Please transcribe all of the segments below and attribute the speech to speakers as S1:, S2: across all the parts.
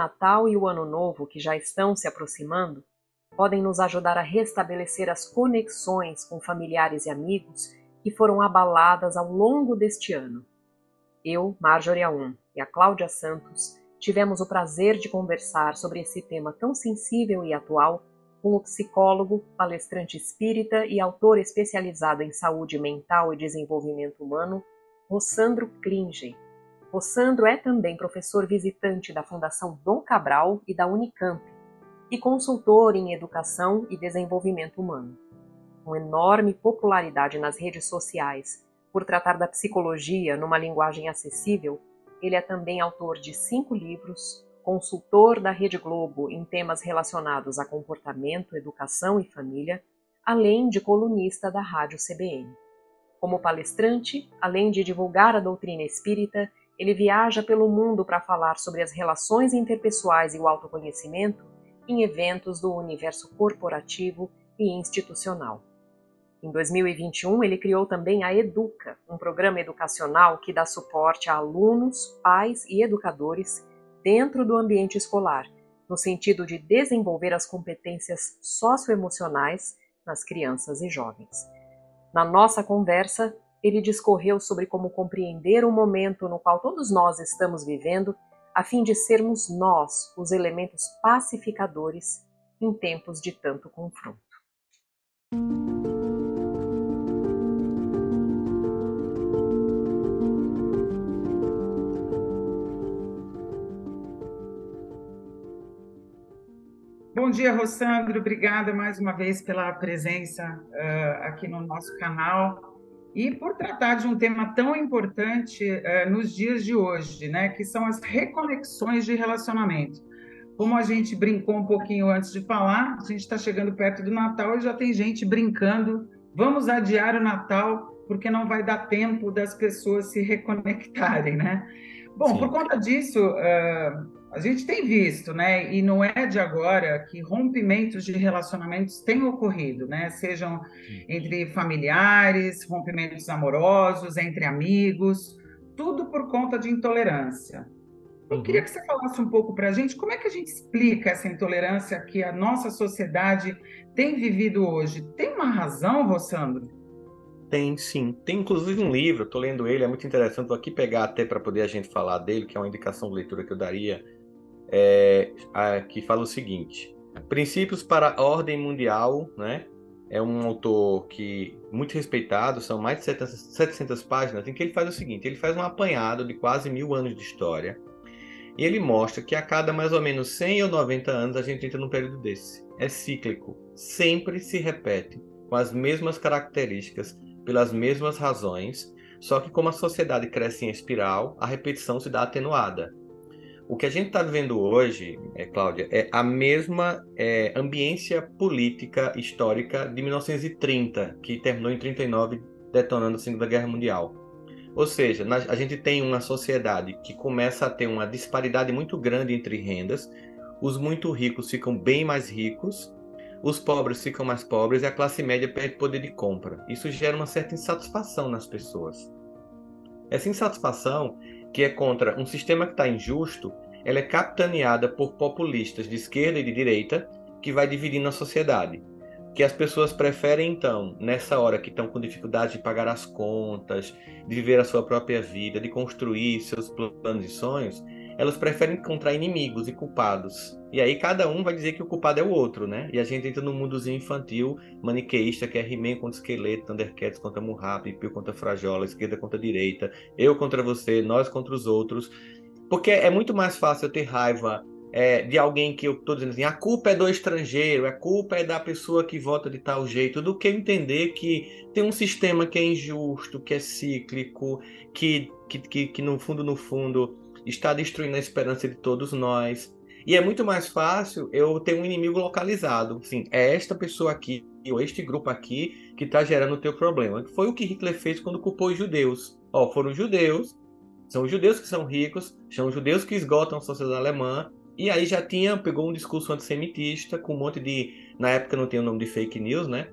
S1: Natal e o Ano Novo, que já estão se aproximando, podem nos ajudar a restabelecer as conexões com familiares e amigos que foram abaladas ao longo deste ano. Eu, Marjorie Aum e a Cláudia Santos tivemos o prazer de conversar sobre esse tema tão sensível e atual com o psicólogo, palestrante espírita e autor especializado em saúde mental e desenvolvimento humano, Rossandro Klinge. Rossandro é também professor visitante da Fundação Dom Cabral e da Unicamp e consultor em educação e desenvolvimento humano com enorme popularidade nas redes sociais por tratar da psicologia numa linguagem acessível, ele é também autor de cinco livros, consultor da Rede Globo em temas relacionados a comportamento, educação e família, além de colunista da Rádio CBN. Como palestrante, além de divulgar a doutrina espírita, ele viaja pelo mundo para falar sobre as relações interpessoais e o autoconhecimento em eventos do universo corporativo e institucional. Em 2021, ele criou também a Educa, um programa educacional que dá suporte a alunos, pais e educadores dentro do ambiente escolar, no sentido de desenvolver as competências socioemocionais nas crianças e jovens. Na nossa conversa, ele discorreu sobre como compreender o momento no qual todos nós estamos vivendo, a fim de sermos nós os elementos pacificadores em tempos de tanto confronto.
S2: Bom dia, Rossandro. Obrigada mais uma vez pela presença uh, aqui no nosso canal e por tratar de um tema tão importante uh, nos dias de hoje, né, que são as reconexões de relacionamento. Como a gente brincou um pouquinho antes de falar, a gente está chegando perto do Natal e já tem gente brincando. Vamos adiar o Natal porque não vai dar tempo das pessoas se reconectarem, né? Bom, Sim. por conta disso, uh, a gente tem visto, né, e não é de agora que rompimentos de relacionamentos têm ocorrido, né, sejam entre familiares, rompimentos amorosos, entre amigos, tudo por conta de intolerância. Eu uhum. queria que você falasse um pouco para a gente como é que a gente explica essa intolerância que a nossa sociedade tem vivido hoje. Tem uma razão, Rossandro?
S3: Tem sim. Tem inclusive um livro, estou lendo ele, é muito interessante. Vou aqui pegar até para poder a gente falar dele, que é uma indicação de leitura que eu daria é, a, que fala o seguinte: Princípios para a Ordem Mundial, né? É um autor que muito respeitado, são mais de 700, 700 páginas, em que ele faz o seguinte: ele faz um apanhado de quase mil anos de história e ele mostra que a cada mais ou menos 100 ou 90 anos a gente entra num período desse. É cíclico, sempre se repete, com as mesmas características, pelas mesmas razões, só que como a sociedade cresce em espiral, a repetição se dá atenuada. O que a gente está vivendo hoje, é, Cláudia, é a mesma é, ambiência política histórica de 1930, que terminou em 39, detonando a Segunda Guerra Mundial. Ou seja, a gente tem uma sociedade que começa a ter uma disparidade muito grande entre rendas, os muito ricos ficam bem mais ricos, os pobres ficam mais pobres e a classe média perde poder de compra. Isso gera uma certa insatisfação nas pessoas. Essa insatisfação que é contra um sistema que está injusto, ela é capitaneada por populistas de esquerda e de direita, que vai dividindo a sociedade. Que as pessoas preferem, então, nessa hora que estão com dificuldade de pagar as contas, de viver a sua própria vida, de construir seus planos e sonhos, elas preferem encontrar inimigos e culpados. E aí cada um vai dizer que o culpado é o outro, né? E a gente entra num mundozinho infantil, maniqueísta, que é He-Man contra Esqueleto, Thundercats contra Murrap, Pio contra Frajola, esquerda contra direita, eu contra você, nós contra os outros. Porque é muito mais fácil eu ter raiva é, de alguém que eu estou dizendo assim, a culpa é do estrangeiro, a culpa é da pessoa que vota de tal jeito, do que entender que tem um sistema que é injusto, que é cíclico, que, que, que, que no fundo, no fundo, está destruindo a esperança de todos nós. E é muito mais fácil eu ter um inimigo localizado. Sim, é esta pessoa aqui, ou este grupo aqui, que está gerando o teu problema. Foi o que Hitler fez quando culpou os judeus. Ó, foram os judeus, são os judeus que são ricos, são os judeus que esgotam a sociedade alemã. E aí já tinha, pegou um discurso antissemitista, com um monte de. Na época não tinha o nome de fake news, né?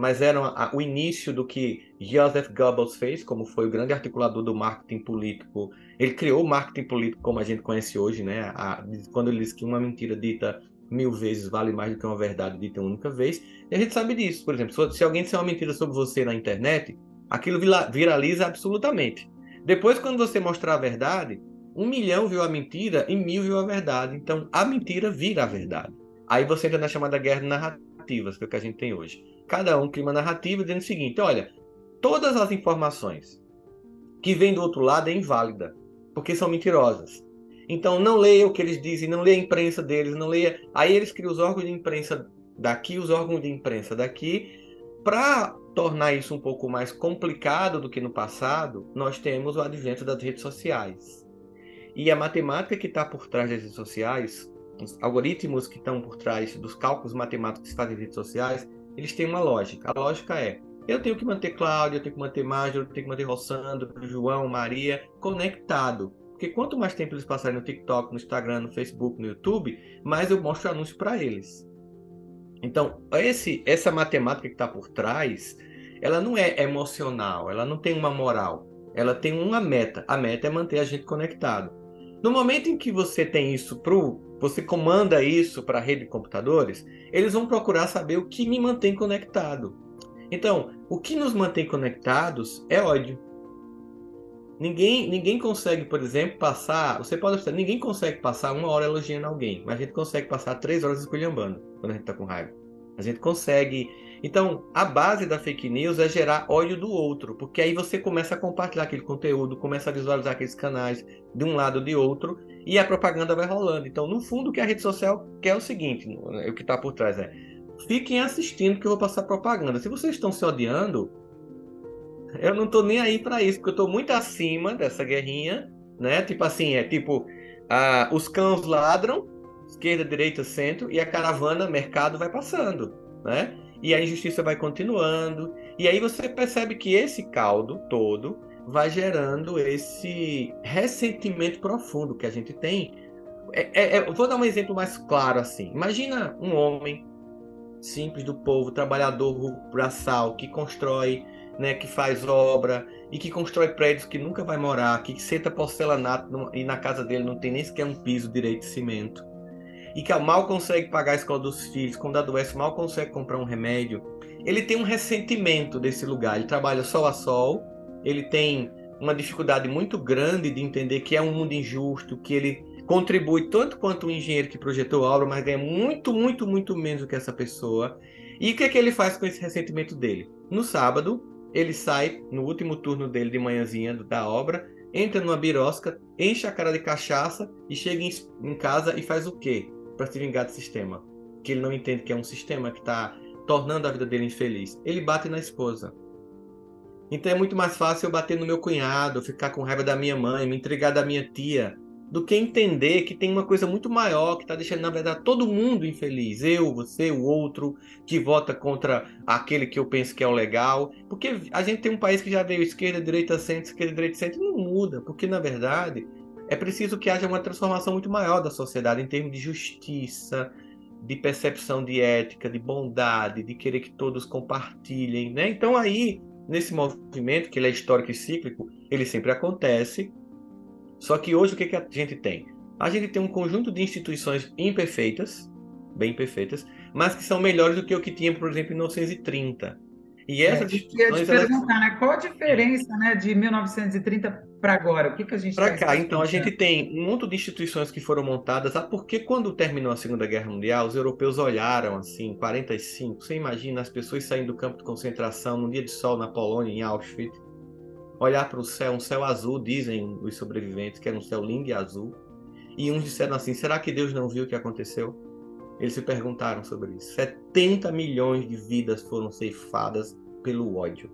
S3: Mas era a, o início do que Joseph Goebbels fez, como foi o grande articulador do marketing político. Ele criou o marketing político como a gente conhece hoje, né? A, quando ele diz que uma mentira dita mil vezes vale mais do que uma verdade dita uma única vez. E a gente sabe disso. Por exemplo, se alguém disser uma mentira sobre você na internet, aquilo viraliza absolutamente. Depois, quando você mostrar a verdade, um milhão viu a mentira e mil viu a verdade. Então, a mentira vira a verdade. Aí você entra na chamada guerra de narrativas, que é o que a gente tem hoje cada um cria uma narrativa dizendo o seguinte: olha, todas as informações que vêm do outro lado é inválida, porque são mentirosas. Então não leia o que eles dizem, não leia a imprensa deles, não leia. Aí eles criam os órgãos de imprensa daqui, os órgãos de imprensa daqui, para tornar isso um pouco mais complicado do que no passado, nós temos o advento das redes sociais. E a matemática que está por trás das redes sociais, os algoritmos que estão por trás dos cálculos matemáticos que se fazem em redes sociais, eles têm uma lógica. A lógica é: eu tenho que manter Cláudio, eu tenho que manter Mágico, eu tenho que manter Rossandro, João, Maria conectado. Porque quanto mais tempo eles passarem no TikTok, no Instagram, no Facebook, no YouTube, mais eu mostro anúncio para eles. Então, esse, essa matemática que está por trás, ela não é emocional, ela não tem uma moral, ela tem uma meta. A meta é manter a gente conectado. No momento em que você tem isso pro, você comanda isso para a rede de computadores, eles vão procurar saber o que me mantém conectado. Então, o que nos mantém conectados é ódio. Ninguém, ninguém consegue, por exemplo, passar. Você pode observar, ninguém consegue passar uma hora elogiando alguém, mas a gente consegue passar três horas esculhambando quando a gente está com raiva. A gente consegue então, a base da fake news é gerar ódio do outro, porque aí você começa a compartilhar aquele conteúdo, começa a visualizar aqueles canais de um lado ou de outro, e a propaganda vai rolando. Então, no fundo, o que a rede social quer é o seguinte: o que está por trás é fiquem assistindo que eu vou passar propaganda. Se vocês estão se odiando, eu não estou nem aí para isso, porque eu estou muito acima dessa guerrinha, né? Tipo assim, é tipo, os cães ladram, esquerda, direita, centro, e a caravana, mercado vai passando, né? E a injustiça vai continuando. E aí você percebe que esse caldo todo vai gerando esse ressentimento profundo que a gente tem. É, é, é, vou dar um exemplo mais claro assim. Imagina um homem simples do povo, trabalhador braçal, que constrói, né, que faz obra e que constrói prédios que nunca vai morar, que senta porcelanato e na casa dele não tem nem sequer um piso direito de cimento e que mal consegue pagar a escola dos filhos, quando adoece mal consegue comprar um remédio, ele tem um ressentimento desse lugar. Ele trabalha sol a sol, ele tem uma dificuldade muito grande de entender que é um mundo injusto, que ele contribui tanto quanto o engenheiro que projetou a obra, mas ganha muito, muito, muito menos do que essa pessoa. E o que é que ele faz com esse ressentimento dele? No sábado, ele sai no último turno dele de manhãzinha da obra, entra numa birosca, enche a cara de cachaça e chega em casa e faz o quê? Para se vingar do sistema. Que ele não entende que é um sistema que está tornando a vida dele infeliz. Ele bate na esposa. Então é muito mais fácil eu bater no meu cunhado, ficar com raiva da minha mãe, me entregar da minha tia, do que entender que tem uma coisa muito maior que está deixando, na verdade, todo mundo infeliz. Eu, você, o outro, que vota contra aquele que eu penso que é o legal. Porque a gente tem um país que já veio esquerda, direita, centro, esquerda, direita, centro, não muda. Porque, na verdade, é preciso que haja uma transformação muito maior da sociedade em termos de justiça, de percepção de ética, de bondade, de querer que todos compartilhem, né? Então aí, nesse movimento, que ele é histórico e cíclico, ele sempre acontece. Só que hoje o que, que a gente tem? A gente tem um conjunto de instituições imperfeitas, bem perfeitas, mas que são melhores do que o que tinha, por exemplo, em 1930.
S2: E essa é, discussão. te perguntar, né? Qual a diferença né, de 1930 para agora? O que, que a gente
S3: Para tá cá, então, a gente tem um monte de instituições que foram montadas. Ah, porque quando terminou a Segunda Guerra Mundial, os europeus olharam assim, 45. Você imagina as pessoas saindo do campo de concentração num dia de sol na Polônia, em Auschwitz, olhar para o céu, um céu azul, dizem os sobreviventes, que era um céu lindo e azul. E uns disseram assim: será que Deus não viu o que aconteceu? Eles se perguntaram sobre isso. 70 milhões de vidas foram ceifadas pelo ódio.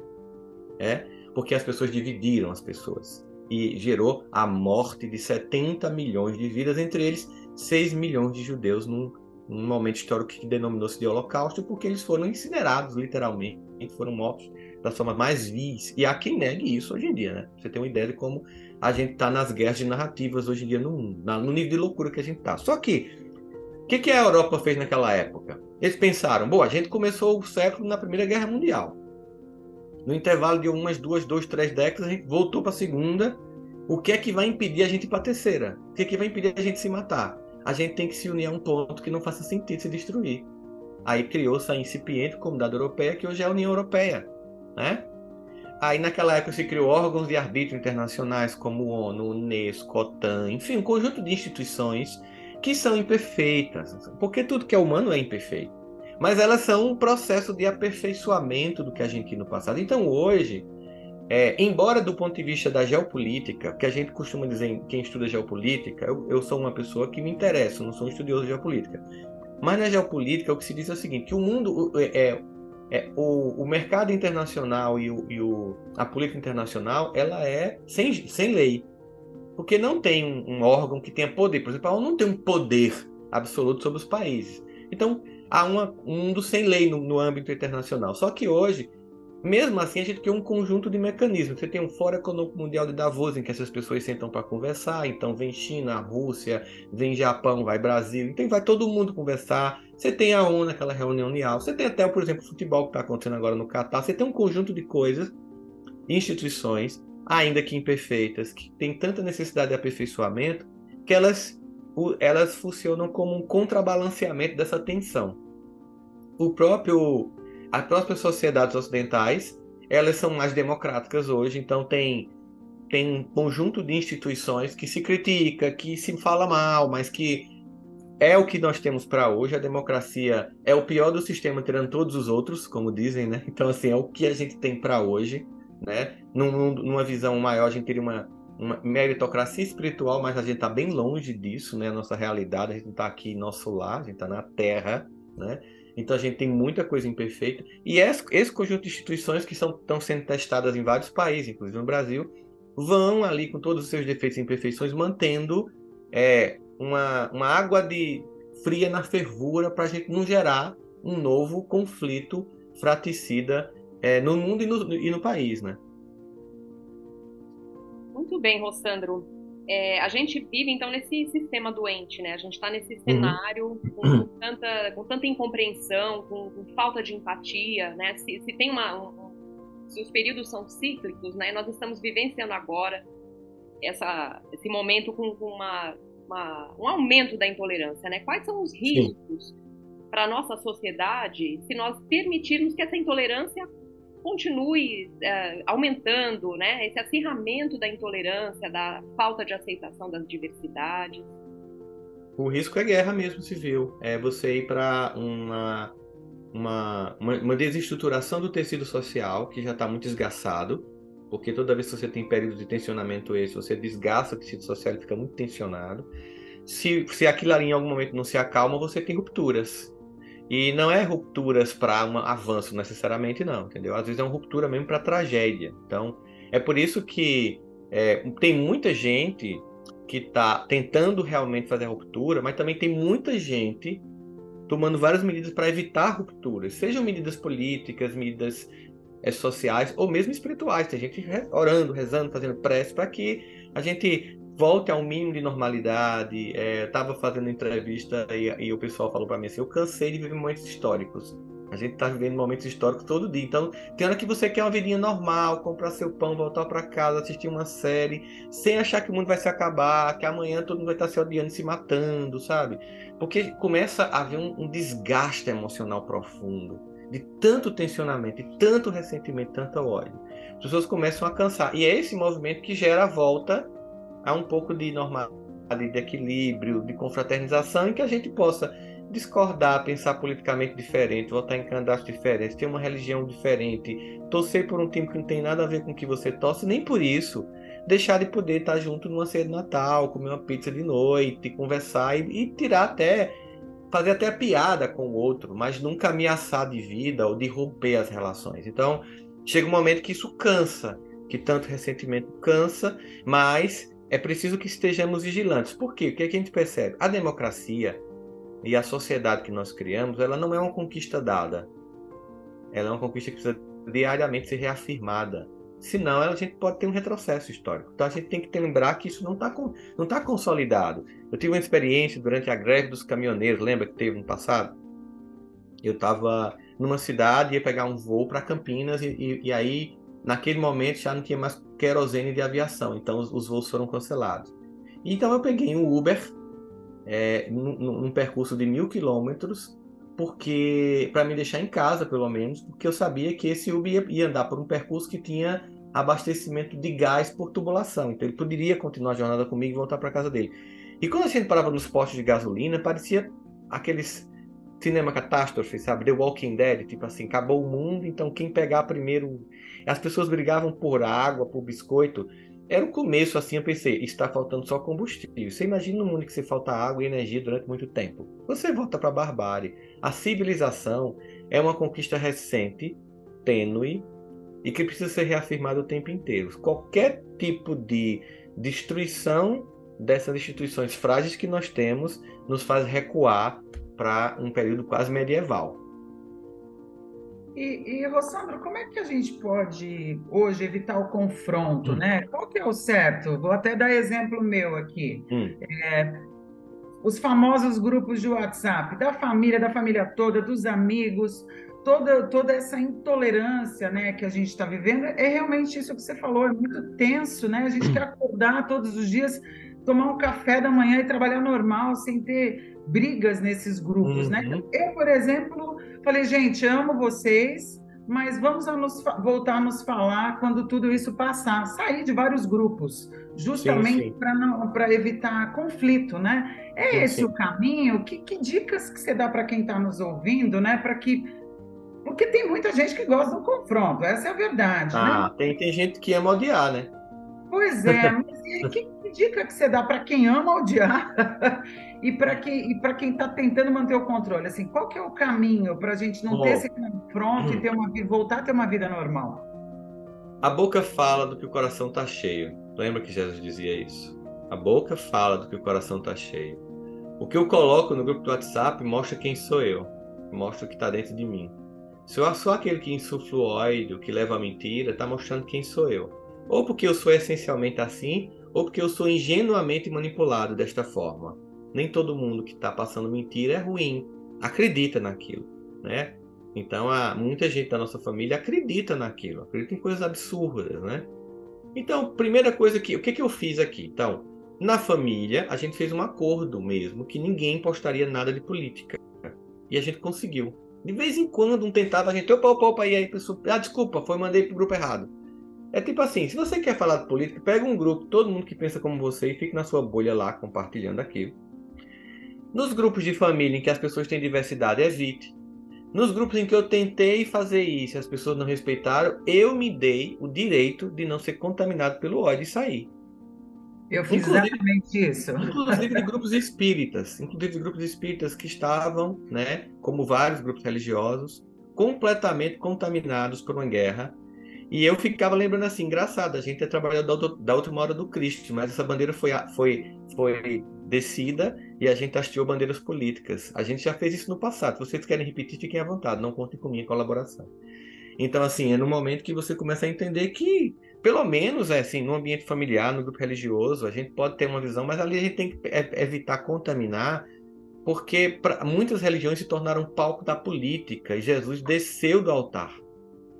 S3: É? Porque as pessoas dividiram as pessoas. e gerou a morte de 70 milhões de vidas, entre eles 6 milhões de judeus num, num momento histórico que denominou-se de Holocausto, porque eles foram incinerados, literalmente, foram mortos das formas mais vis. E há quem negue isso hoje em dia, né? Você tem uma ideia de como a gente está nas guerras de narrativas hoje em dia no no nível de loucura que a gente está. Só que, o que, que a Europa fez naquela época? Eles pensaram, bom, a gente começou o século na Primeira Guerra Mundial. No intervalo de umas duas, duas, três décadas, a gente voltou para a Segunda. O que é que vai impedir a gente para a Terceira? O que é que vai impedir a gente se matar? A gente tem que se unir a um ponto que não faça sentido se destruir. Aí criou-se a incipiente Comunidade Europeia, que hoje é a União Europeia. Né? Aí naquela época se criou órgãos de arbítrio internacionais como ONU, Unesco, OTAN, enfim, um conjunto de instituições que são imperfeitas, porque tudo que é humano é imperfeito. Mas elas são um processo de aperfeiçoamento do que a gente tinha no passado. Então hoje, é, embora do ponto de vista da geopolítica, que a gente costuma dizer, quem estuda geopolítica, eu, eu sou uma pessoa que me interessa, não sou um estudioso de geopolítica. Mas na geopolítica o que se diz é o seguinte, que o mundo, é, é, o, o, mercado internacional e, o, e o, a política internacional ela é sem, sem lei. Porque não tem um, um, órgão que tenha poder. Por exemplo, a ONU não tem um poder absoluto sobre os países. Então, há uma, um mundo sem lei no, no âmbito internacional. Só que hoje, mesmo assim, a gente tem um conjunto de mecanismos. Você tem um Fórum Econômico Mundial de Davos, em que essas pessoas sentam para conversar. Então, vem China, Rússia, vem Japão, vai Brasil. Então, vai todo mundo conversar você tem a ONU, aquela reunião unial. Você tem até, por exemplo, o futebol que está acontecendo agora no Catar. Você tem um conjunto de coisas, instituições, ainda que imperfeitas, que têm tanta necessidade de aperfeiçoamento, que elas, elas funcionam como um contrabalanceamento dessa tensão. O próprio, as próprias sociedades ocidentais, elas são mais democráticas hoje, então tem tem um conjunto de instituições que se critica, que se fala mal, mas que é o que nós temos para hoje. A democracia é o pior do sistema, tirando todos os outros, como dizem, né? Então, assim, é o que a gente tem para hoje, né? Num, numa visão maior, a gente teria uma, uma meritocracia espiritual, mas a gente está bem longe disso, né? A nossa realidade, a gente não está aqui em nosso lar, a gente está na Terra, né? Então a gente tem muita coisa imperfeita. E esse, conjunto de instituições que estão sendo testadas em vários países, inclusive no Brasil, vão ali com todos os seus defeitos e imperfeições, mantendo é, uma, uma água de fria na fervura para a gente não gerar um novo conflito fraticida é, no mundo e no, e no, país, né?
S4: Muito bem, Rossandro. É, a gente vive então nesse sistema doente, né? A gente está nesse uhum. cenário uhum. com, tanta, com tanta incompreensão, com, com, falta de empatia, né? Se, se tem uma, um, se os períodos são cíclicos, né? Nós estamos vivenciando agora essa, esse momento com, com uma uma, um aumento da intolerância, né? Quais são os riscos para a nossa sociedade se nós permitirmos que essa intolerância continue é, aumentando, né? Esse acirramento da intolerância, da falta de aceitação das diversidades.
S3: O risco é guerra mesmo civil. É você ir para uma, uma, uma, desestruturação do tecido social que já está muito esgaçado porque toda vez que você tem período de tensionamento esse, você desgasta o tecido social e fica muito tensionado. Se, se aquilo ali em algum momento não se acalma, você tem rupturas. E não é rupturas para um avanço necessariamente, não, entendeu? Às vezes é uma ruptura mesmo para tragédia. Então, é por isso que é, tem muita gente que está tentando realmente fazer a ruptura, mas também tem muita gente tomando várias medidas para evitar rupturas, sejam medidas políticas, medidas é, sociais ou mesmo espirituais. Tem gente orando, rezando, fazendo prece para que a gente volte a um mínimo de normalidade. É, Estava fazendo entrevista e, e, o pessoal falou para mim assim: eu cansei de viver momentos históricos. A gente está vivendo momentos históricos todo dia. Então, tem hora que você quer uma vidinha normal, comprar seu pão, voltar para casa, assistir uma série, sem achar que o mundo vai se acabar, que amanhã todo mundo vai estar se odiando se matando, sabe? Porque começa a haver um, um desgaste emocional profundo de tanto tensionamento, de tanto ressentimento, tanto ódio. As pessoas começam a cansar. E é esse movimento que gera a volta a um pouco de normalidade, de equilíbrio, de confraternização, em que a gente possa discordar, pensar politicamente diferente, votar em candidatos diferentes, ter uma religião diferente, torcer por um time que não tem nada a ver com o que você torce, nem por isso deixar de poder estar junto numa ceia de Natal, comer uma pizza de noite, conversar e, e tirar até fazer até piada com o outro, mas nunca ameaçar de vida ou de romper as relações. Então, chega um momento que isso cansa. que tanto ressentimento cansa, mas é preciso que estejamos vigilantes. Por quê? O que, é que a gente percebe? A democracia e a sociedade que nós criamos, ela não é uma conquista dada. Ela é uma conquista que precisa diariamente ser reafirmada. Senão, a gente pode ter um retrocesso histórico. Então, a gente tem que lembrar que isso não está não tá consolidado. Eu tive uma experiência durante a greve dos caminhoneiros, lembra que teve no passado? Eu estava numa cidade, ia pegar um voo para Campinas, e, e, e, aí, naquele momento, já não tinha mais querosene de aviação, então os, os voos foram cancelados. Então, eu peguei um Uber, é, num, num percurso de mil quilômetros, porque para me deixar em casa, pelo menos, porque eu sabia que esse Uber ia, ia, andar por um percurso que tinha abastecimento de gás por tubulação, então ele poderia continuar a jornada comigo e voltar para casa dele. E quando a gente parava nos postos de gasolina, parecia aqueles cinema catástrofe, sabe? The Walking Dead, tipo assim, acabou o mundo, então quem pegar primeiro. As pessoas brigavam por água, por biscoito. Era o começo, assim, eu pensei, está faltando só combustível. Você imagina um mundo que você falta água e energia durante muito tempo. Você volta para a barbárie. A civilização é uma conquista recente, tênue, e que precisa ser reafirmada o tempo inteiro. Qualquer tipo de destruição dessas instituições frágeis que nós temos nos faz recuar para um período quase medieval.
S2: E, e, Rossandro, como é que a gente pode hoje evitar o confronto, hum. né? Qual que é o certo? Vou até dar exemplo meu aqui. Hum. É, os famosos grupos de WhatsApp, da família, da família toda, dos amigos, toda, toda essa intolerância né, que a gente está vivendo, é realmente isso que você falou, é muito tenso, né? A gente hum. quer acordar todos os dias, tomar um café da manhã e trabalhar normal, sem ter brigas nesses grupos, né? uhum. né? Eu, por exemplo, falei, gente, amo vocês, mas vamos a nos, voltar a nos falar quando tudo isso passar. Sair de vários grupos, justamente para evitar conflito, né? É sim, esse sim. o caminho? Que, que, dicas que você dá para quem está nos ouvindo, né? Para que porque tem muita gente que gosta do confronto, essa é a verdade. Né? Ah,
S3: né? tem, tem gente que ama odiar, né?
S2: Pois é, mas que, que dica que você dá para quem ama odiar e para quem e para quem está tentando manter o controle? Assim, qual que é o caminho para a gente não ter esse confronto e ter uma voltar a ter uma vida normal?
S3: A boca fala do que o coração está cheio. Lembra que Jesus dizia isso? A boca fala do que o coração está cheio. O que eu coloco no grupo do WhatsApp mostra quem sou eu, mostra o que está dentro de mim. Se eu sou aquele que insufla o ódio, que leva a mentira, está mostrando quem sou eu. Ou porque eu sou essencialmente assim, ou porque eu sou ingenuamente manipulado desta forma. Nem todo mundo que está passando mentira é ruim, acredita naquilo, né? Então, há, muita gente da nossa família acredita naquilo, acredita em coisas absurdas, né? Então, primeira coisa que, o que, que eu fiz aqui? Então, na família, a gente fez um acordo mesmo que ninguém postaria nada de política. E a gente conseguiu. De vez em quando, um tentava, a gente, opa, opa, opa, e aí, pessoa, ah, desculpa, foi, mandei pro grupo errado. É tipo assim, se você quer falar de política, pega um grupo, todo mundo que pensa como você e fique na sua bolha lá compartilhando aquilo. Nos grupos de família em que as pessoas têm diversidade, evite. Nos grupos em que eu tentei fazer isso e as pessoas não respeitaram, eu me dei o direito de não ser contaminado pelo ódio e sair.
S2: Eu fiz inclusive, exatamente isso.
S3: Inclusive de grupos espíritas, inclusive de grupos espíritas que estavam, né, como vários grupos religiosos, completamente contaminados por uma guerra e eu ficava lembrando assim, engraçado, a gente é trabalhador da última hora do Cristo, mas essa bandeira foi, foi, foi descida e a gente hasteou bandeiras políticas. A gente já fez isso no passado. Se vocês querem repetir, fiquem à vontade, não contem com minha colaboração. Então, assim, é no momento que você começa a entender que, pelo menos, é assim, no ambiente familiar, no grupo religioso, a gente pode ter uma visão, mas ali a gente tem que evitar contaminar, porque pra, muitas religiões se tornaram palco da política e Jesus desceu do altar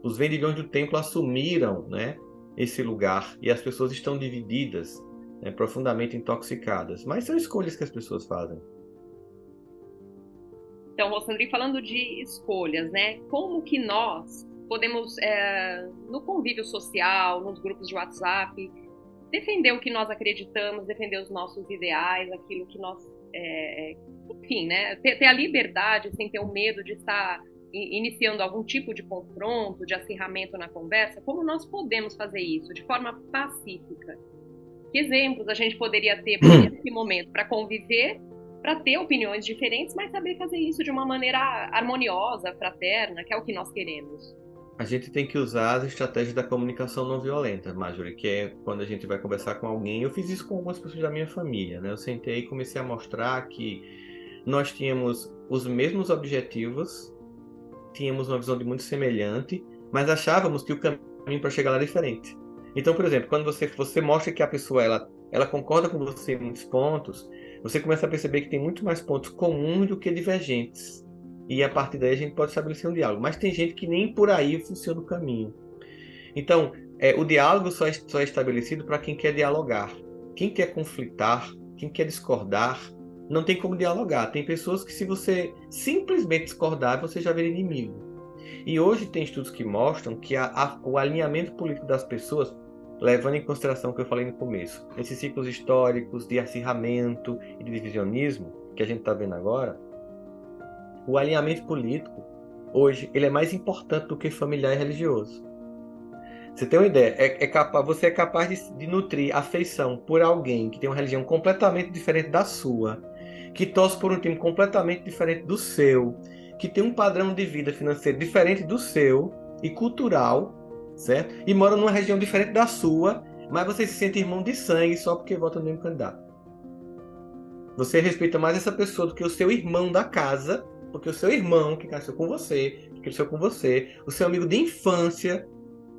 S3: os vendilhões do templo assumiram né, esse lugar e as pessoas estão divididas, né, profundamente intoxicadas. Mas são escolhas que as pessoas fazem.
S4: Então, Rossandri, falando de escolhas, né? Como que nós podemos, é, no convívio social, nos grupos de WhatsApp, defender o que nós acreditamos, defender os nossos ideais, aquilo que nós, é, enfim, né? Ter, ter, a liberdade sem ter o medo de estar iniciando algum tipo de confronto, de acirramento na conversa, como nós podemos fazer isso de forma pacífica? Que exemplos a gente poderia ter nesse momento para conviver, para ter opiniões diferentes, mas saber fazer isso de uma maneira harmoniosa, fraterna, que é o que nós queremos?
S3: a gente tem que usar as estratégias da comunicação não violenta, Marjorie, que é quando a gente vai conversar com alguém. Eu fiz isso com algumas pessoas da minha família, né? Eu sentei e comecei a mostrar que nós tínhamos os mesmos objetivos, tínhamos uma visão de muito semelhante, mas achávamos que o caminho para chegar lá era diferente. Então, por exemplo, quando você, você mostra que a pessoa ela, ela concorda com você em muitos pontos, você começa a perceber que tem muito mais pontos comuns do que divergentes. E a partir daí a gente pode estabelecer um diálogo. Mas tem gente que nem por aí funciona o caminho. Então, é, o diálogo só é, só é estabelecido para quem quer dialogar. Quem quer conflitar, quem quer discordar, não tem como dialogar. Tem pessoas que, se você simplesmente discordar, você já vira inimigo. E hoje tem estudos que mostram que a, a, o alinhamento político das pessoas, levando em consideração o que eu falei no começo, esses ciclos históricos de acirramento e de divisionismo que a gente está vendo agora, o alinhamento político, hoje, ele é mais importante do que familiar e religioso. Você tem uma ideia? É, é capaz, você é capaz de, de nutrir afeição por alguém que tem uma religião completamente diferente da sua, que torce por um time completamente diferente do seu, que tem um padrão de vida financeiro diferente do seu e cultural, certo? E mora numa região diferente da sua, mas você se sente irmão de sangue só porque vota no mesmo candidato. Você respeita mais essa pessoa do que o seu irmão da casa porque o seu irmão que cresceu com você, que cresceu com você, o seu amigo de infância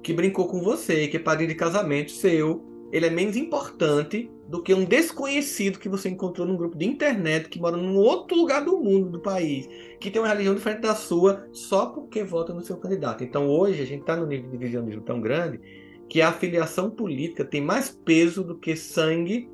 S3: que brincou com você, que é padrinho de casamento seu, ele é menos importante do que um desconhecido que você encontrou num grupo de internet que mora num outro lugar do mundo, do país, que tem uma religião diferente da sua, só porque vota no seu candidato. Então hoje a gente está no nível de divisionismo tão grande que a afiliação política tem mais peso do que sangue,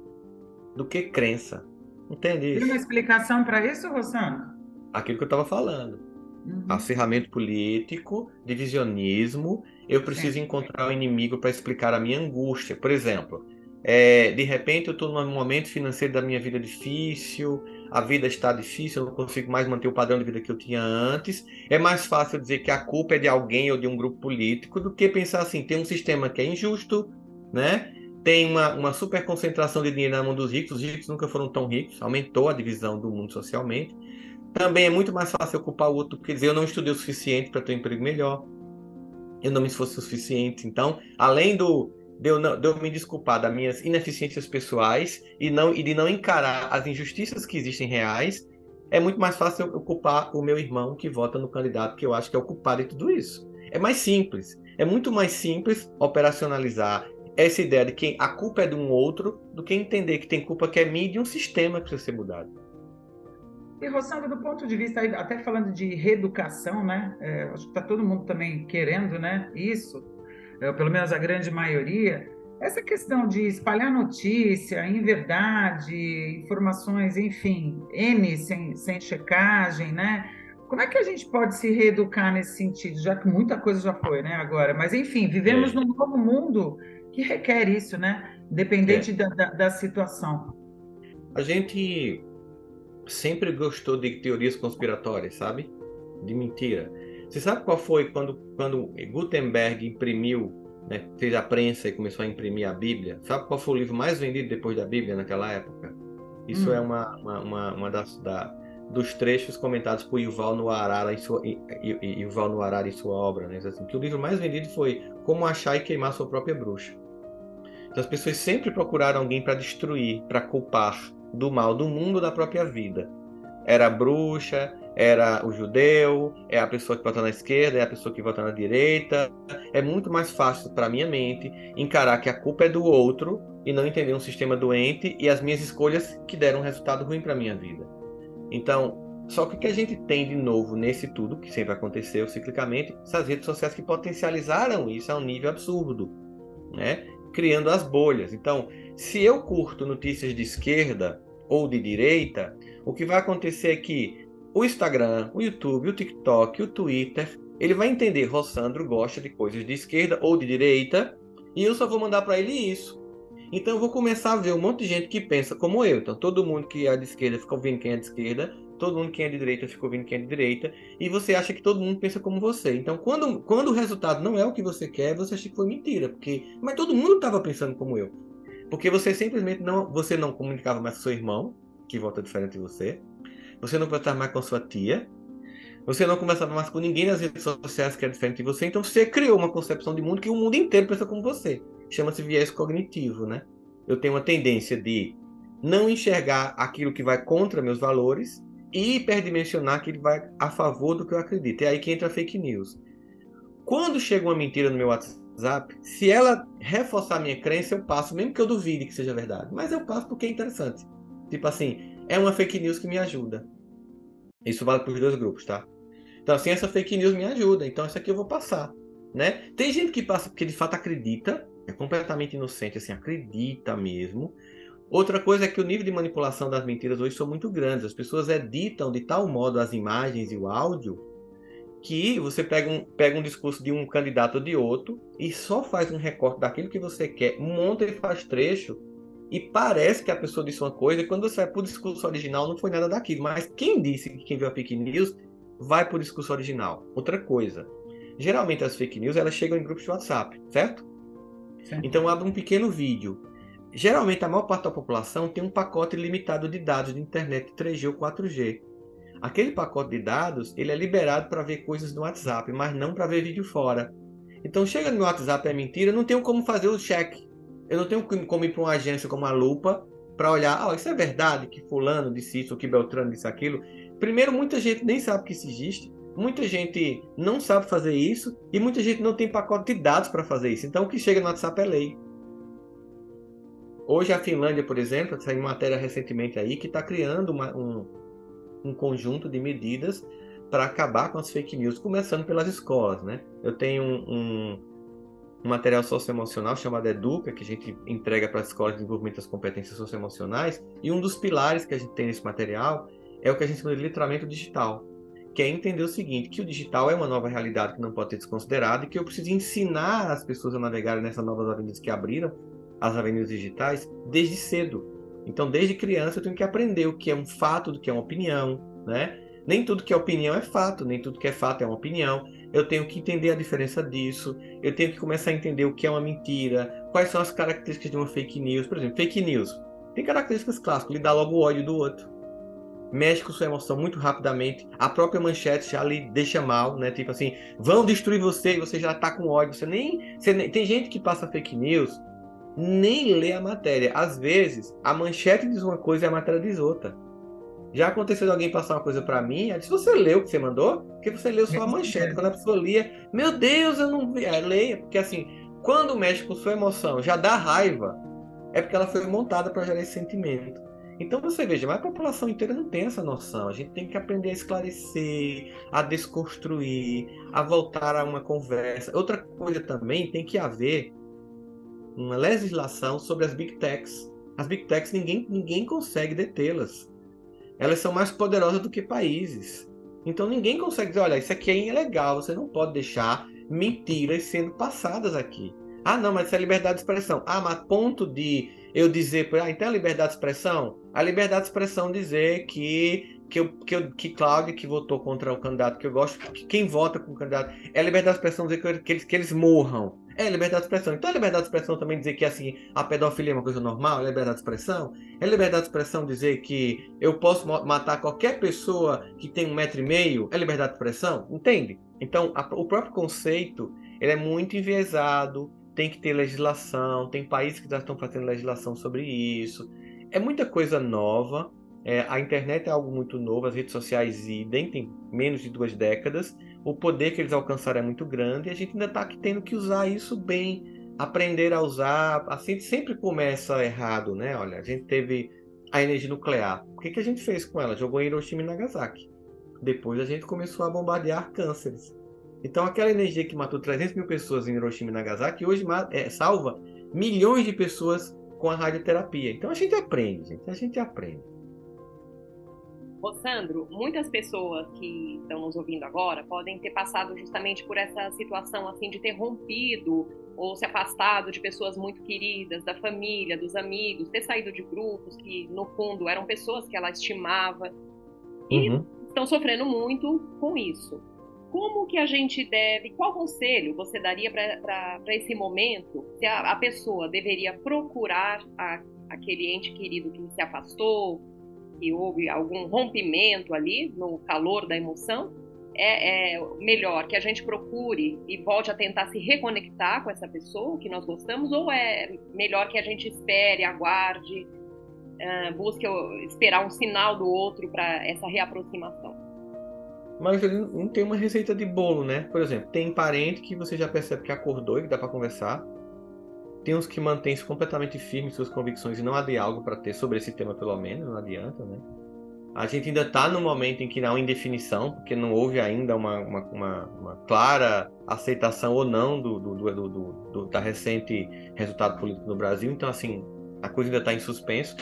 S3: do que crença. Entende isso?
S2: Tem uma explicação para isso, Rosana?
S3: aquilo que eu estava falando. Uhum. Acirramento político, divisionismo. Eu preciso é. encontrar o um inimigo para explicar a minha angústia. Por exemplo, é, de repente eu estou num momento financeiro da minha vida difícil, a vida está difícil, eu não consigo mais manter o padrão de vida que eu tinha antes. É mais fácil dizer que a culpa é de alguém ou de um grupo político do que pensar assim: tem um sistema que é injusto, né? tem uma, uma super concentração de dinheiro na mão dos ricos, os ricos nunca foram tão ricos, aumentou a divisão do mundo socialmente. Também é muito mais fácil ocupar o outro, quer dizer, eu não estudei o suficiente para ter um emprego melhor. Eu não me esforço o suficiente. Então, além do, de, eu não, de eu me desculpar das minhas ineficiências pessoais e, não, e de não encarar as injustiças que existem reais, é muito mais fácil eu ocupar o meu irmão que vota no candidato que eu acho que é o culpado de tudo isso. É mais simples. É muito mais simples operacionalizar essa ideia de que a culpa é de um outro do que entender que tem culpa que é minha e de um sistema que precisa ser mudado.
S2: E, Rossandra, do ponto de vista, até falando de reeducação, né? É, acho que está todo mundo também querendo né, isso, pelo menos a grande maioria. Essa questão de espalhar notícia, inverdade, informações, enfim, N sem, sem checagem, né? Como é que a gente pode se reeducar nesse sentido, já que muita coisa já foi, né, agora? Mas, enfim, vivemos é. num novo mundo que requer isso, né? Independente é. da, da, da situação.
S3: A gente sempre gostou de teorias conspiratórias, sabe? De mentira. Você sabe qual foi quando, quando Gutenberg imprimiu, né, fez a prensa e começou a imprimir a Bíblia? Sabe qual foi o livro mais vendido depois da Bíblia naquela época? Isso hum. é uma, uma, uma, uma das, da, dos trechos comentados por Yuval Noah Harari em sua, Yuval Noah em sua obra, né? Assim, que o livro mais vendido foi Como Achar e Queimar Sua Própria Bruxa. Então, as pessoas sempre procuraram alguém para destruir, para culpar, do mal do mundo da própria vida. Era bruxa, era o judeu, é a pessoa que vota na esquerda, é a pessoa que vota na direita. É muito mais fácil para minha mente encarar que a culpa é do outro e não entender um sistema doente e as minhas escolhas que deram um resultado ruim para minha vida. Então, só que o que a gente tem de novo nesse tudo, que sempre aconteceu ciclicamente, essas redes sociais que potencializaram isso a um nível absurdo, né? Criando as bolhas. Então, se eu curto notícias de esquerda ou de direita, o que vai acontecer é que o Instagram, o YouTube, o TikTok, o Twitter, ele vai entender Rossandro gosta de coisas de esquerda ou de direita, e eu só vou mandar para ele isso. Então eu vou começar a ver um monte de gente que pensa como eu. Então todo mundo que é de esquerda fica ouvindo quem é de esquerda, todo mundo que é de direita fica ouvindo quem é de direita, e você acha que todo mundo pensa como você. Então quando, quando o resultado não é o que você quer, você acha que foi mentira, porque mas todo mundo estava pensando como eu. Porque você simplesmente não, você não comunicava mais com seu irmão, que vota diferente de você. Você não conversava mais com sua tia. Você não conversava mais com ninguém nas redes sociais que era diferente de você, então você criou uma concepção de mundo que o mundo inteiro pensa como você. Chama-se viés cognitivo, né? Eu tenho uma tendência de não enxergar aquilo que vai contra meus valores e hiperdimensionar aquilo que vai a favor do que eu acredito. É aí que entra a fake news. Quando chega uma mentira no meu WhatsApp, se ela reforçar a minha crença, eu passo, mesmo que eu duvide que seja verdade. Mas eu passo porque é interessante. Tipo assim, é uma fake news que me ajuda. Isso vale para os dois grupos, tá? Então, assim, essa fake news me ajuda. Então, isso aqui eu vou passar, né? Tem gente que passa porque de fato acredita, é completamente inocente, assim, acredita mesmo. Outra coisa é que o nível de manipulação das mentiras hoje são muito grandes. As pessoas editam de tal modo as imagens e o áudio que você pega um, pega um discurso de um candidato ou de outro e só faz um recorte daquilo que você quer, monta e faz trecho e parece que a pessoa disse uma coisa e quando você vai para o discurso original não foi nada daquilo. Mas quem disse que quem viu a fake news vai para o discurso original? Outra coisa. Geralmente as fake news elas chegam em grupos de WhatsApp, certo? Sim. Então abre um pequeno vídeo. Geralmente a maior parte da população tem um pacote limitado de dados de internet 3G ou 4G. Aquele pacote de dados, ele é liberado para ver coisas no WhatsApp, mas não para ver vídeo fora. Então chega no meu WhatsApp é mentira, não tenho como fazer o check. Eu não tenho como ir para uma agência como a Lupa para olhar, oh, isso é verdade que fulano disse isso, ou que Beltrano disse aquilo. Primeiro, muita gente nem sabe que isso existe. Muita gente não sabe fazer isso e muita gente não tem pacote de dados para fazer isso. Então, o que chega no WhatsApp é lei. Hoje, a Finlândia, por exemplo, saiu matéria recentemente aí que está criando uma, um, um conjunto de medidas para acabar com as fake news, começando pelas escolas, né? Eu tenho um, um material socioemocional chamado Educa, que a gente entrega para as escolas de desenvolvimento das competências socioemocionais, e um dos pilares que a gente tem nesse material é o que a gente chama de letramento digital, que é entender o seguinte, que o digital é uma nova realidade que não pode ser desconsiderada e que eu preciso ensinar as pessoas a navegarem nessas novas avenidas que abriram, as avenidas digitais, desde cedo. Então, desde criança, eu tenho que aprender o que é um fato, do que é uma opinião, né? Nem tudo que é opinião é fato, nem tudo que é fato é uma opinião. Eu tenho que entender a diferença disso. Eu tenho que começar a entender o que é uma mentira, quais são as características de uma fake news. Por exemplo, fake news tem características clássicas, lhe dá logo o ódio do outro. Mexe com sua emoção muito rapidamente. A própria manchete já lhe deixa mal, né? Tipo assim, vão destruir você e você já tá com ódio. Você nem, você nem. Tem gente que passa fake news nem lê a matéria. Às vezes, a manchete diz uma coisa e a matéria diz outra. Já aconteceu de alguém passar uma coisa para mim, se você leu o que você mandou, porque você leu só a manchete. Quando a pessoa lia, meu Deus, eu não vi. Leia, porque assim, quando mexe com sua emoção, já dá raiva, é porque ela foi montada para gerar esse sentimento. Então você veja, mas a população inteira não tem essa noção. A gente tem que aprender a esclarecer, a desconstruir, a voltar a uma conversa. Outra coisa também tem que haver uma legislação sobre as big techs. As big techs ninguém, ninguém consegue detê-las. Elas são mais poderosas do que países. Então ninguém consegue dizer, olha, isso aqui é ilegal, você não pode deixar mentiras sendo passadas aqui. Ah, não, mas isso é liberdade de expressão. Ah, mas ponto de eu dizer, ah, então é liberdade de expressão? A liberdade de expressão dizer que que, eu, que, eu, que Cláudia, que votou contra o candidato que eu gosto, que quem vota com o candidato, é liberdade de expressão dizer que, que, eles, que eles morram. É liberdade de expressão. Então é liberdade de expressão também dizer que assim, a pedofilia é uma coisa normal? É liberdade de expressão? É liberdade de expressão dizer que eu posso matar qualquer pessoa que tem um metro e meio? É liberdade de expressão? Entende? Então, a, o próprio conceito ele é muito enviesado, tem que ter legislação, tem países que já estão fazendo legislação sobre isso. É muita coisa nova. É, a internet é algo muito novo, as redes sociais idem, tem menos de duas décadas o poder que eles alcançaram é muito grande e a gente ainda está tendo que usar isso bem, aprender a usar. Assim sempre começa errado, né? Olha, a gente teve a energia nuclear. O que, que a gente fez com ela? Jogou em Hiroshima e Nagasaki. Depois a gente começou a bombardear cânceres. Então aquela energia que matou 300 mil pessoas em Hiroshima e Nagasaki hoje é, salva milhões de pessoas com a radioterapia. Então a gente aprende, gente. A gente aprende.
S4: Ô Sandro, muitas pessoas que estão nos ouvindo agora podem ter passado justamente por essa situação assim de ter rompido ou se afastado de pessoas muito queridas, da família, dos amigos, ter saído de grupos que no fundo eram pessoas que ela estimava e uhum. estão sofrendo muito com isso. Como que a gente deve, qual conselho você daria para esse momento? Se a, a pessoa deveria procurar a, aquele ente querido que se afastou, que houve algum rompimento ali no calor da emoção, é, é, melhor que a gente procure e volte a tentar se reconectar com essa pessoa que nós gostamos, ou é melhor que a gente espere, aguarde, uh, busque esperar um sinal do outro para essa reaproximação?
S3: Mas não tem uma receita de bolo, né? Por exemplo, tem parente que você já percebe que acordou e que dá para conversar. Tem uns que mantêm-se completamente firmes em suas convicções e não há diálogo para ter sobre esse tema, pelo menos, não adianta, né? A gente ainda está no momento em que não há indefinição, porque não houve ainda uma, uma, uma, uma clara aceitação ou não do, do, do, do, da recente resultado político no Brasil. Então, assim, a coisa ainda está em suspenso.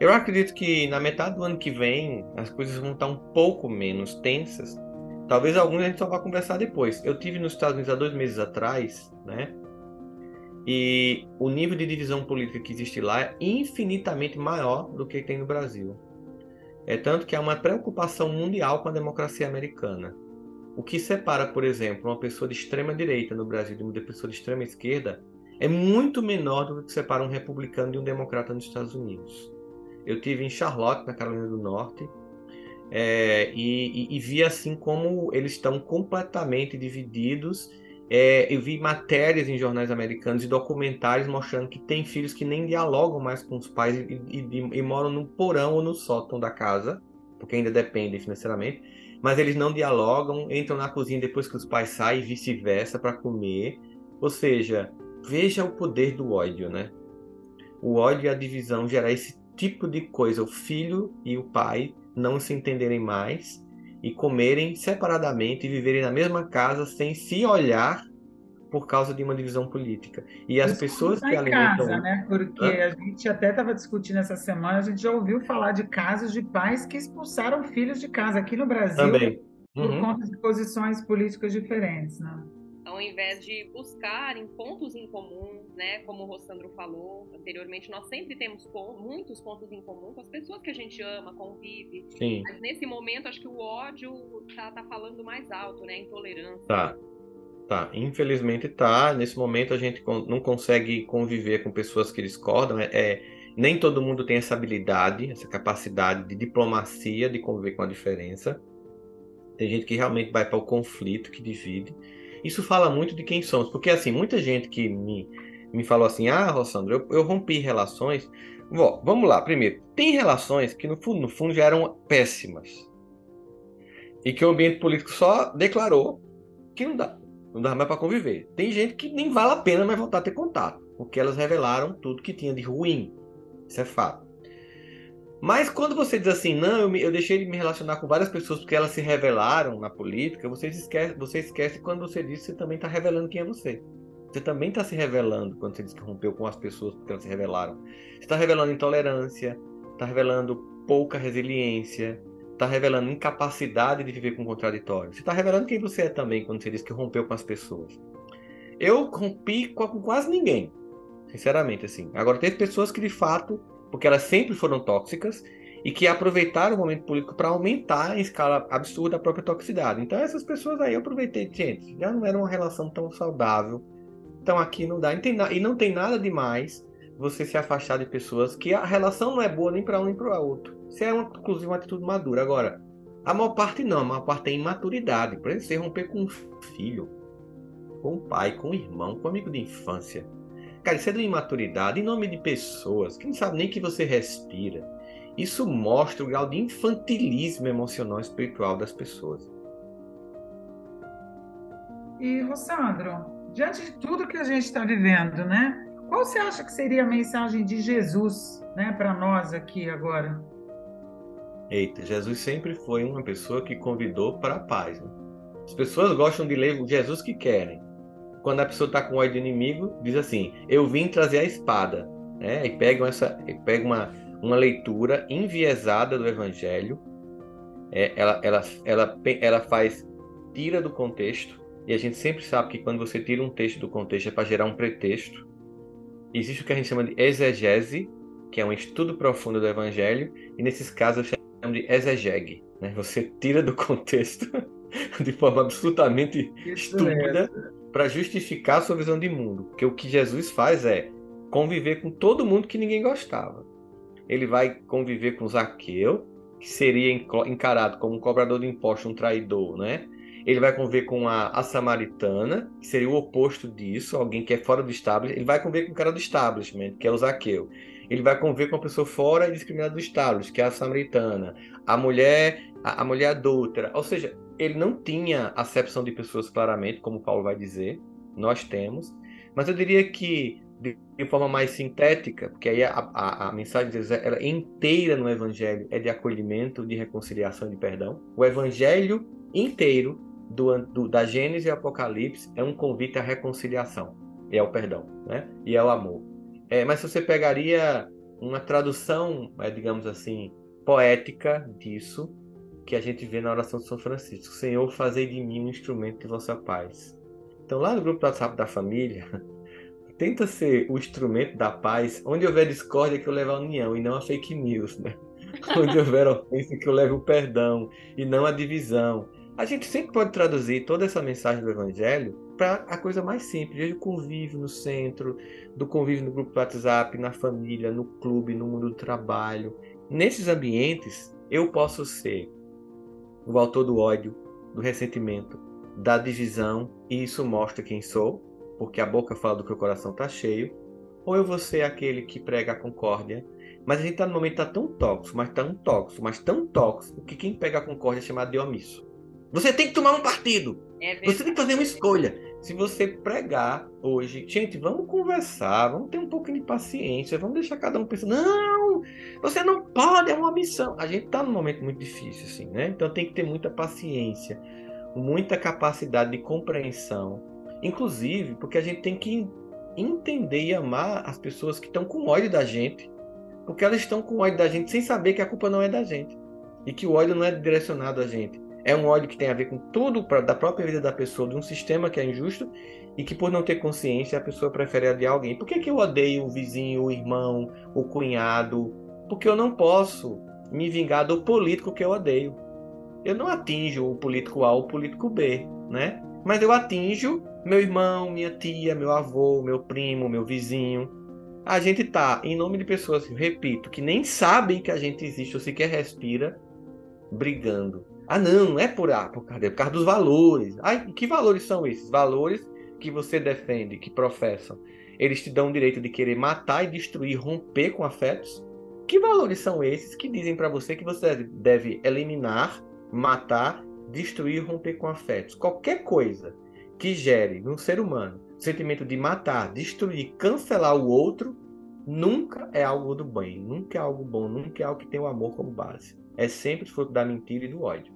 S3: Eu acredito que na metade do ano que vem as coisas vão estar um pouco menos tensas. Talvez alguns a gente só vá conversar depois. Eu tive nos Estados Unidos há dois meses atrás, né? E o nível de divisão política que existe lá é infinitamente maior do que tem no Brasil. É tanto que há uma preocupação mundial com a democracia americana. O que separa, por exemplo, uma pessoa de extrema direita no Brasil de uma pessoa de extrema esquerda é muito menor do que separa um republicano de um democrata nos Estados Unidos. Eu tive em Charlotte, na Carolina do Norte, é, e, e, e vi assim como eles estão completamente divididos é, eu vi matérias em jornais americanos e documentários mostrando que tem filhos que nem dialogam mais com os pais e, e, e, moram no porão ou no sótão da casa, porque ainda dependem financeiramente, mas eles não dialogam, entram na cozinha depois que os pais saem e vice-versa para comer. Ou seja, veja o poder do ódio, né? O ódio e a divisão gerar esse tipo de coisa, o filho e o pai não se entenderem mais e comerem separadamente e viverem na mesma casa sem se olhar por causa de uma divisão política. E as Isso pessoas que alimentam...
S2: casa, né? Porque Hã? a gente até estava discutindo essa semana, a gente já ouviu falar de casos de pais que expulsaram filhos de casa aqui no Brasil
S3: Também.
S2: por uhum. conta de posições políticas diferentes, né?
S4: Ao invés de buscarem pontos em comum, né, como o Rossandro falou anteriormente, nós sempre temos muitos pontos em comum com as pessoas que a gente ama, convive.
S3: Sim.
S4: Mas nesse momento, acho que o ódio tá, tá falando mais alto, né, a intolerância.
S3: Tá. Tá, infelizmente tá. Nesse momento a gente não consegue conviver com pessoas que discordam. É, é, nem todo mundo tem essa habilidade, essa capacidade de diplomacia, de conviver com a diferença. Tem gente que realmente vai para o conflito, que divide. Isso fala muito de quem somos, porque assim, muita gente que me, me falou assim: ah, Rossandro, eu, eu rompi relações. Bom, vamos lá, primeiro, tem relações que no fundo, no fundo já eram péssimas. E que o ambiente político só declarou que não dá, não dá mais para conviver. Tem gente que nem vale a pena mais voltar a ter contato, porque elas revelaram tudo que tinha de ruim. Isso é fato. Mas quando você diz assim, não, eu, me, eu, deixei de me relacionar com várias pessoas porque elas se revelaram na política, você esquece, você esquece quando você diz que você também está revelando quem é você. Você também está se revelando quando você diz que rompeu com as pessoas porque elas se revelaram. Você está revelando intolerância, está revelando pouca resiliência, está revelando incapacidade de viver com contraditório. Você está revelando quem você é também quando você diz que rompeu com as pessoas. Eu rompi com quase ninguém, sinceramente, assim. Agora, teve pessoas que de fato porque elas sempre foram tóxicas e que aproveitaram o momento político para aumentar em escala absurda a própria toxicidade. Então essas pessoas aí eu aproveitei, gente, já não era uma relação tão saudável. Então aqui não dá, e não tem nada demais você se afastar de pessoas que a relação não é boa nem para um nem para o outro. Isso é uma, inclusive uma atitude madura. Agora, a maior parte não, a maior parte tem imaturidade. Por exemplo, você romper com um filho, com um pai, com um irmão, com um amigo de infância Cara, isso é de imaturidade em nome de pessoas que não sabem nem que você respira. Isso mostra o grau de infantilismo emocional e espiritual das pessoas.
S2: E, Rossandro, diante de tudo que a gente está vivendo, né? Qual você acha que seria a mensagem de Jesus, né, para nós aqui agora?
S3: Eita, Jesus sempre foi uma pessoa que convidou para a paz. Né? As pessoas gostam de ler o Jesus que querem quando a pessoa está com ódio do inimigo, diz assim: Eu vim trazer a espada. Né? E pega, essa, pega uma, uma leitura enviesada do evangelho. É, ela, ela, ela, ela faz, tira do contexto. E a gente sempre sabe que quando você tira um texto do contexto é para gerar um pretexto. Existe o que a gente chama de exegese, que é um estudo profundo do evangelho. E nesses casos eu chamo de exegege. Né? Você tira do contexto de forma absolutamente Isso estúpida para justificar a sua visão de mundo. Porque o que Jesus faz é conviver com todo mundo que ninguém gostava. Ele vai conviver com Zaqueu, que seria encarado como um cobrador de impostos, um traidor, né? ele vai conviver com a, a samaritana, que seria o oposto disso, alguém que é fora do establishment. Ele vai conviver com o cara do establishment, que é o Zaqueu. Ele vai conviver com a pessoa fora e discriminada do establishment, que é a samaritana. A mulher, a, a mulher adulta. Ou seja, ele não tinha acepção de pessoas claramente, como Paulo vai dizer. Nós temos. Mas eu diria que de, forma mais sintética, porque aí a, a, a mensagem de Jesus ela é inteira no Evangelho é de acolhimento, de reconciliação e de perdão. O Evangelho inteiro, do, do, da Gênesis e Apocalipse, é um convite à reconciliação, e ao perdão, né? e ao amor. É, mas se você pegaria uma tradução, é, digamos assim, poética disso, que a gente vê na oração de São Francisco: Senhor, fazei de mim um instrumento de vossa paz. Então, lá no grupo do WhatsApp da família, tenta ser o instrumento da paz, onde houver discórdia que eu leve a união e não a fake news, né? onde houver ofensa que eu leve o perdão e não a divisão. A gente sempre pode traduzir toda essa mensagem do Evangelho para a coisa mais simples, do convívio no centro, do convívio no grupo do WhatsApp, na família, no clube, no mundo do trabalho. Nesses ambientes, eu posso ser o autor do ódio, do ressentimento, da divisão, e isso mostra quem sou, porque a boca fala do que o coração está cheio, ou eu vou ser aquele que prega a concórdia. Mas a gente está no momento tá tão tóxico, mas tão tóxico, mas tão tóxico, que quem pega a concórdia é chamado de omisso. Você tem que tomar um partido. É você tem que fazer uma escolha. Se você pregar hoje, gente, vamos conversar, vamos ter um pouco de paciência, vamos deixar cada um pensando, não, você não pode, é uma missão. A gente está num momento muito difícil, assim, né? Então tem que ter muita paciência, muita capacidade de compreensão Inclusive, porque a gente tem que entender e amar as pessoas que estão com ódio da gente, porque elas estão com ódio da gente sem saber que a culpa não é da gente e que o ódio não é direcionado a gente. É um ódio que tem a ver com tudo pra, da própria vida da pessoa, de um sistema que é injusto e que, por não ter consciência, a pessoa prefere odiar alguém. Por que, que eu odeio o vizinho, o irmão, o cunhado? Porque eu não posso me vingar do político que eu odeio. Eu não atinjo o político A ou o político B, né? Mas eu atinjo meu irmão, minha tia, meu avô, meu primo, meu vizinho. A gente tá em nome de pessoas, repito, que nem sabem que a gente existe ou sequer respira, brigando. Ah, não, não é por, ah, por, causa, por causa dos valores. Ai, que valores são esses? Valores que você defende, que professam. Eles te dão o direito de querer matar e destruir, romper com afetos. Que valores são esses que dizem para você que você deve eliminar, matar, destruir, romper com afetos? Qualquer coisa que gere no ser humano o sentimento de matar, destruir, cancelar o outro, nunca é algo do bem, nunca é algo bom, nunca é algo que tem o amor como base. É sempre fruto da mentira e do ódio.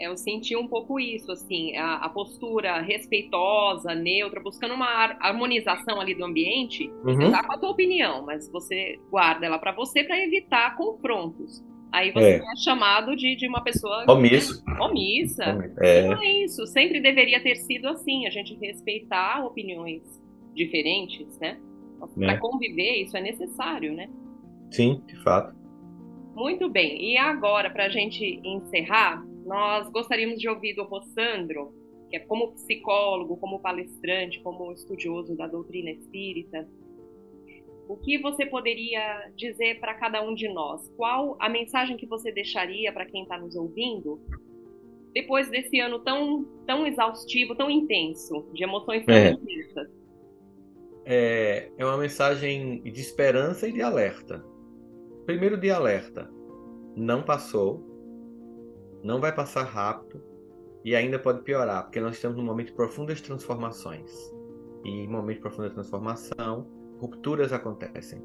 S4: Eu senti um pouco isso, assim, a, a postura respeitosa, neutra, buscando uma harmonização ali do ambiente. Uhum. Você tá com a tua opinião, mas você guarda ela para você para evitar confrontos. Aí você é, é chamado de, de uma pessoa
S3: omisso.
S4: Né, omissa. É. Não é isso. Sempre deveria ter sido assim, a gente respeitar opiniões diferentes, né? Para é. conviver, isso é necessário, né?
S3: Sim, de fato.
S4: Muito bem. E agora, para a gente encerrar, nós gostaríamos de ouvir do Rossandro, que é como psicólogo, como palestrante, como estudioso da doutrina espírita, o que você poderia dizer para cada um de nós? Qual a mensagem que você deixaria para quem está nos ouvindo depois desse ano tão, tão exaustivo, tão intenso, de emoções tão é. intensas?
S3: É, é uma mensagem de esperança e de alerta. Primeiro, de alerta: não passou, não vai passar rápido e ainda pode piorar, porque nós estamos num momento de profundas transformações. E em momento de profunda transformação, rupturas acontecem,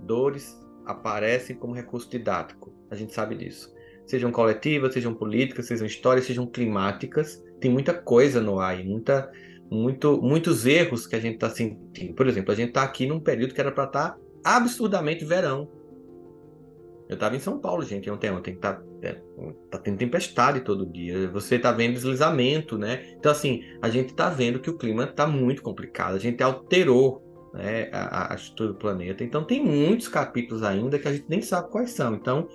S3: dores aparecem como recurso didático. A gente sabe disso. Sejam coletivas, sejam políticas, sejam histórias, sejam climáticas. Tem muita coisa no ar, muita, muito, muitos erros que a gente está sentindo. Por exemplo, a gente está aqui num período que era para estar tá absurdamente verão. Eu estava em São Paulo, gente, ontem, ontem tá, é, tá tendo tempestade todo dia. Você está vendo deslizamento, né? Então, assim, a gente está vendo que o clima está muito complicado. A gente alterou né, a, a estrutura do planeta. Então tem muitos capítulos ainda que a gente nem sabe quais são. Então,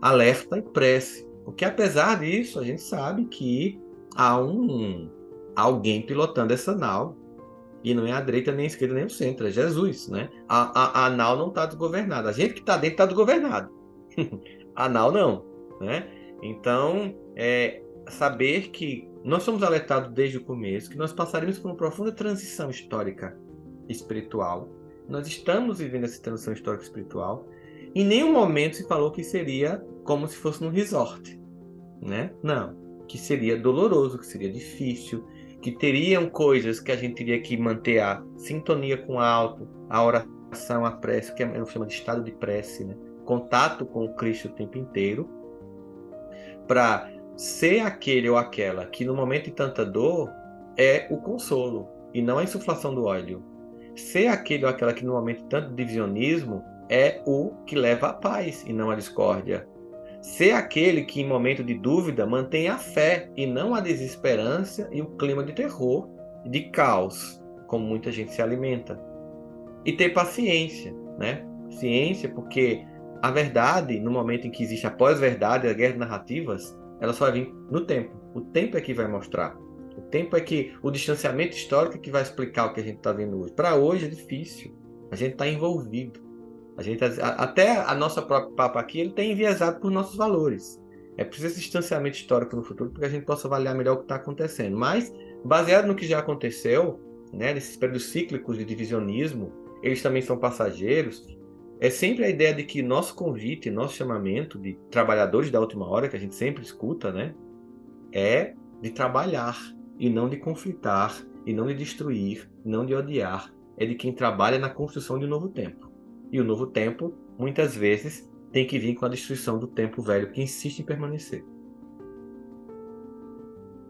S3: alerta e prece. Porque apesar disso, a gente sabe que há um alguém pilotando essa nau. E não é a direita, nem a esquerda, nem o centro, é Jesus, né? A, a, a nau não está desgovernada. A gente que está dentro está desgovernado. a nau não, né? Então, é, saber que nós somos alertados desde o começo que nós passaremos por uma profunda transição histórica espiritual. Nós estamos vivendo essa transição histórica espiritual. Em nenhum momento se falou que seria como se fosse num resort, né? Não, que seria doloroso, que seria difícil, que teriam coisas que a gente teria que manter a sintonia com o alto, a oração, a prece, que eu chamo de estado de prece, né? Contato com o Cristo o tempo inteiro, para ser aquele ou aquela que no momento de tanta dor é o consolo e não a insuflação do óleo. Ser aquele ou aquela que no momento de tanto divisionismo é o que leva à paz e não à discórdia. Ser aquele que em momento de dúvida mantém a fé e não a desesperança e o clima de terror, de caos, como muita gente se alimenta. E ter paciência, né? Ciência, porque a verdade, no momento em que existe a pós-verdade, a guerra de narrativas, ela só vai vir no tempo. O tempo é que vai mostrar. O tempo é que o distanciamento histórico é que vai explicar o que a gente está vendo hoje. Para hoje é difícil. A gente está envolvido. A gente até a nossa própria papa aqui ele tem enviesado por nossos valores. É preciso esse distanciamento histórico no futuro para que a gente possa avaliar melhor o que está acontecendo. Mas baseado no que já aconteceu, né, nesses períodos cíclicos de divisionismo, eles também são passageiros. É sempre a ideia de que nosso convite, nosso chamamento de trabalhadores da última hora, que a gente sempre escuta, né? É de trabalhar e não de conflitar, e não de destruir, não de odiar. É de quem trabalha na construção de um novo tempo. E o novo tempo, muitas vezes, tem que vir com a destruição do tempo velho que insiste em permanecer.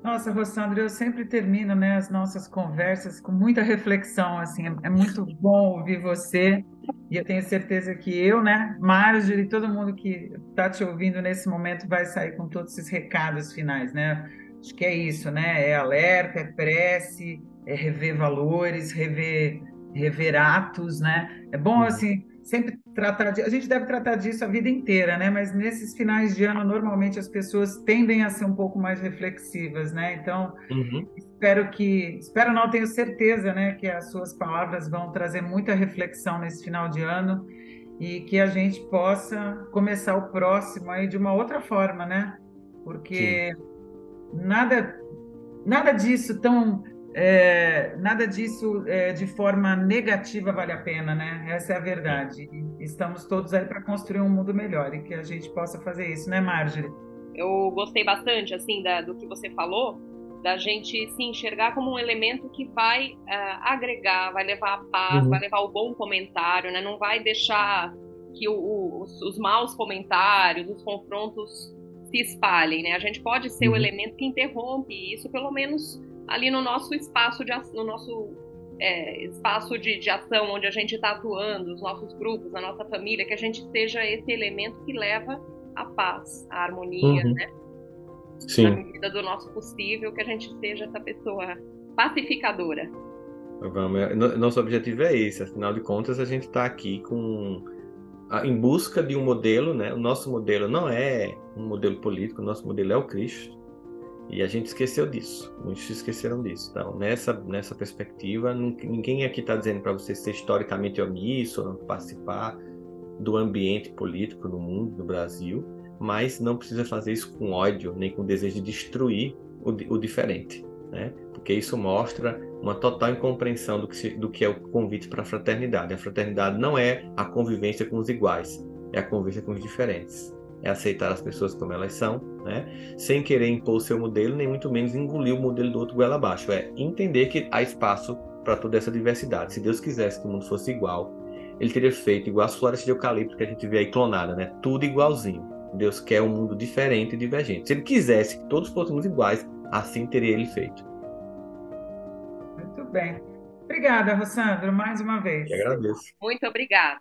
S2: Nossa, Rossandro, eu sempre termino né, as nossas conversas com muita reflexão. Assim, é, muito bom ouvir você e eu tenho certeza que eu, né, Marjorie e todo mundo que está te ouvindo nesse momento vai sair com todos esses recados finais, né? Acho que é isso, né? É alerta, é prece, é rever valores, rever, rever atos, né? É bom, uhum. assim, sempre tratar de, a gente deve tratar disso a vida inteira, né? Mas nesses finais de ano normalmente as pessoas tendem a ser um pouco mais reflexivas, né? Então uhum. espero que, espero não tenho certeza, né, que as suas palavras vão trazer muita reflexão nesse final de ano e que a gente possa começar o próximo aí de uma outra forma, né? Porque Sim. nada nada disso tão é, nada disso é, de forma negativa vale a pena, né? Essa é a verdade. Estamos todos aí para construir um mundo melhor e que a gente possa fazer isso, né, Marjorie?
S4: Eu gostei bastante, assim, da, do que você falou, da gente se enxergar como um elemento que vai uh, agregar, vai levar a paz, uhum. vai levar o bom comentário, né? Não vai deixar que o, o, os, os maus comentários, os confrontos se espalhem, né? A gente pode ser uhum. o elemento que interrompe isso, pelo menos ali no nosso espaço de no nosso é, espaço de, de, ação onde a gente está atuando, os nossos grupos, a nossa família, que a gente seja esse elemento que leva a paz, a harmonia, uhum. né?
S3: Sim.
S4: Na medida do nosso possível, que a gente seja essa pessoa pacificadora.
S3: Vamos, é, nosso objetivo é esse, afinal de contas a gente está aqui com em busca de um modelo, né? O nosso modelo não é um modelo político, o nosso modelo é o Cristo. E a gente esqueceu disso. Muitos esqueceram disso. Então, nessa, nessa perspectiva, ninguém aqui está dizendo para você ser historicamente omisso, não participar do ambiente político no mundo, no Brasil, mas não precisa fazer isso com ódio, nem com desejo de destruir o, o diferente. Né? Porque isso mostra uma total incompreensão do que, se, do que é o convite para a fraternidade. A fraternidade não é a convivência com os iguais, é a convivência com os diferentes é aceitar as pessoas como elas são, né? sem querer impor o seu modelo, nem muito menos engolir o modelo do outro goela abaixo. É entender que há espaço para toda essa diversidade. Se Deus quisesse que o mundo fosse igual, ele teria feito igual as florestas de eucalipto que a gente vê aí clonada, né? Tudo igualzinho. Deus quer um mundo diferente e divergente. Se ele quisesse que todos fôssemos iguais, assim teria ele feito.
S2: Muito bem. Obrigada, Rossandro, mais uma vez.
S3: Eu agradeço.
S4: Muito obrigada.